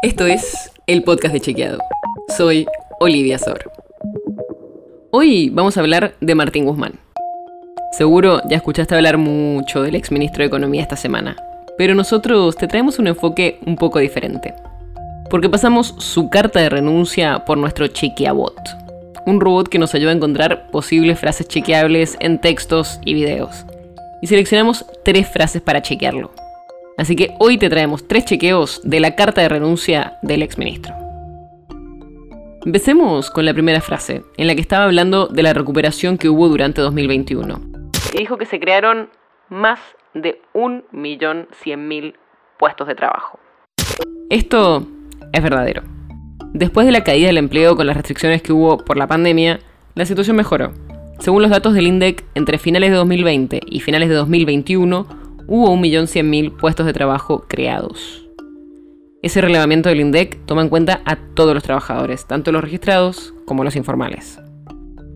Esto es el podcast de Chequeado. Soy Olivia Sor. Hoy vamos a hablar de Martín Guzmán. Seguro ya escuchaste hablar mucho del exministro de Economía esta semana, pero nosotros te traemos un enfoque un poco diferente. Porque pasamos su carta de renuncia por nuestro Chequeabot, un robot que nos ayuda a encontrar posibles frases chequeables en textos y videos. Y seleccionamos tres frases para chequearlo. Así que hoy te traemos tres chequeos de la carta de renuncia del exministro. Empecemos con la primera frase, en la que estaba hablando de la recuperación que hubo durante 2021. Y dijo que se crearon más de 1.100.000 puestos de trabajo. Esto es verdadero. Después de la caída del empleo con las restricciones que hubo por la pandemia, la situación mejoró. Según los datos del INDEC, entre finales de 2020 y finales de 2021 hubo 1.100.000 puestos de trabajo creados. Ese relevamiento del INDEC toma en cuenta a todos los trabajadores, tanto los registrados como los informales.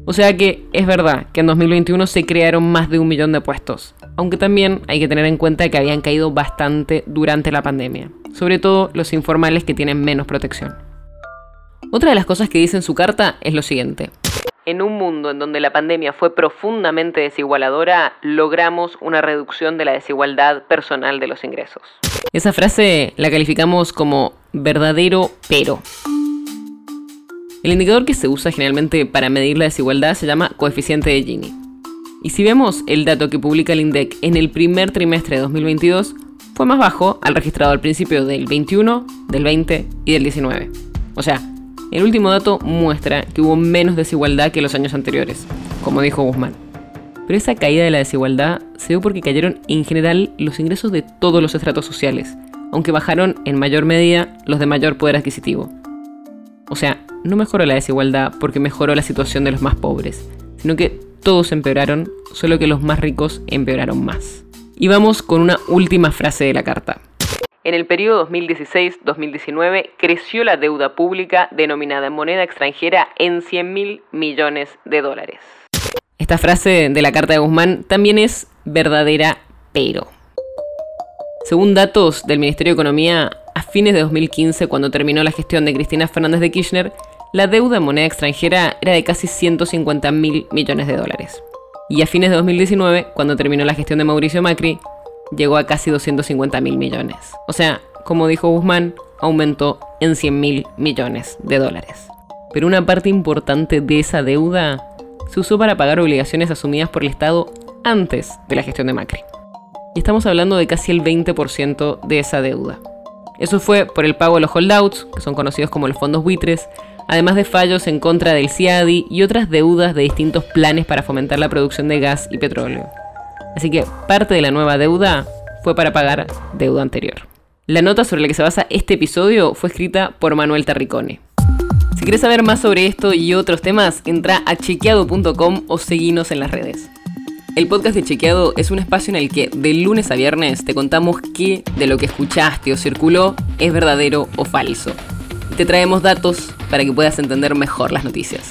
O sea que es verdad que en 2021 se crearon más de un millón de puestos, aunque también hay que tener en cuenta que habían caído bastante durante la pandemia, sobre todo los informales que tienen menos protección. Otra de las cosas que dice en su carta es lo siguiente en un mundo en donde la pandemia fue profundamente desigualadora, logramos una reducción de la desigualdad personal de los ingresos. Esa frase la calificamos como verdadero pero. El indicador que se usa generalmente para medir la desigualdad se llama coeficiente de Gini. Y si vemos el dato que publica el INDEC en el primer trimestre de 2022, fue más bajo al registrado al principio del 21, del 20 y del 19. O sea, el último dato muestra que hubo menos desigualdad que los años anteriores, como dijo Guzmán. Pero esa caída de la desigualdad se dio porque cayeron en general los ingresos de todos los estratos sociales, aunque bajaron en mayor medida los de mayor poder adquisitivo. O sea, no mejoró la desigualdad porque mejoró la situación de los más pobres, sino que todos empeoraron, solo que los más ricos empeoraron más. Y vamos con una última frase de la carta. En el periodo 2016-2019 creció la deuda pública denominada en moneda extranjera en 100 mil millones de dólares. Esta frase de la carta de Guzmán también es verdadera, pero. Según datos del Ministerio de Economía, a fines de 2015, cuando terminó la gestión de Cristina Fernández de Kirchner, la deuda en moneda extranjera era de casi 150 mil millones de dólares. Y a fines de 2019, cuando terminó la gestión de Mauricio Macri, llegó a casi 250 mil millones. O sea, como dijo Guzmán, aumentó en 100 mil millones de dólares. Pero una parte importante de esa deuda se usó para pagar obligaciones asumidas por el Estado antes de la gestión de Macri. Y estamos hablando de casi el 20% de esa deuda. Eso fue por el pago de los holdouts, que son conocidos como los fondos buitres, además de fallos en contra del CIADI y otras deudas de distintos planes para fomentar la producción de gas y petróleo. Así que parte de la nueva deuda fue para pagar deuda anterior. La nota sobre la que se basa este episodio fue escrita por Manuel Terricone. Si quieres saber más sobre esto y otros temas, entra a chequeado.com o seguinos en las redes. El podcast de Chequeado es un espacio en el que de lunes a viernes te contamos qué de lo que escuchaste o circuló es verdadero o falso. Te traemos datos para que puedas entender mejor las noticias.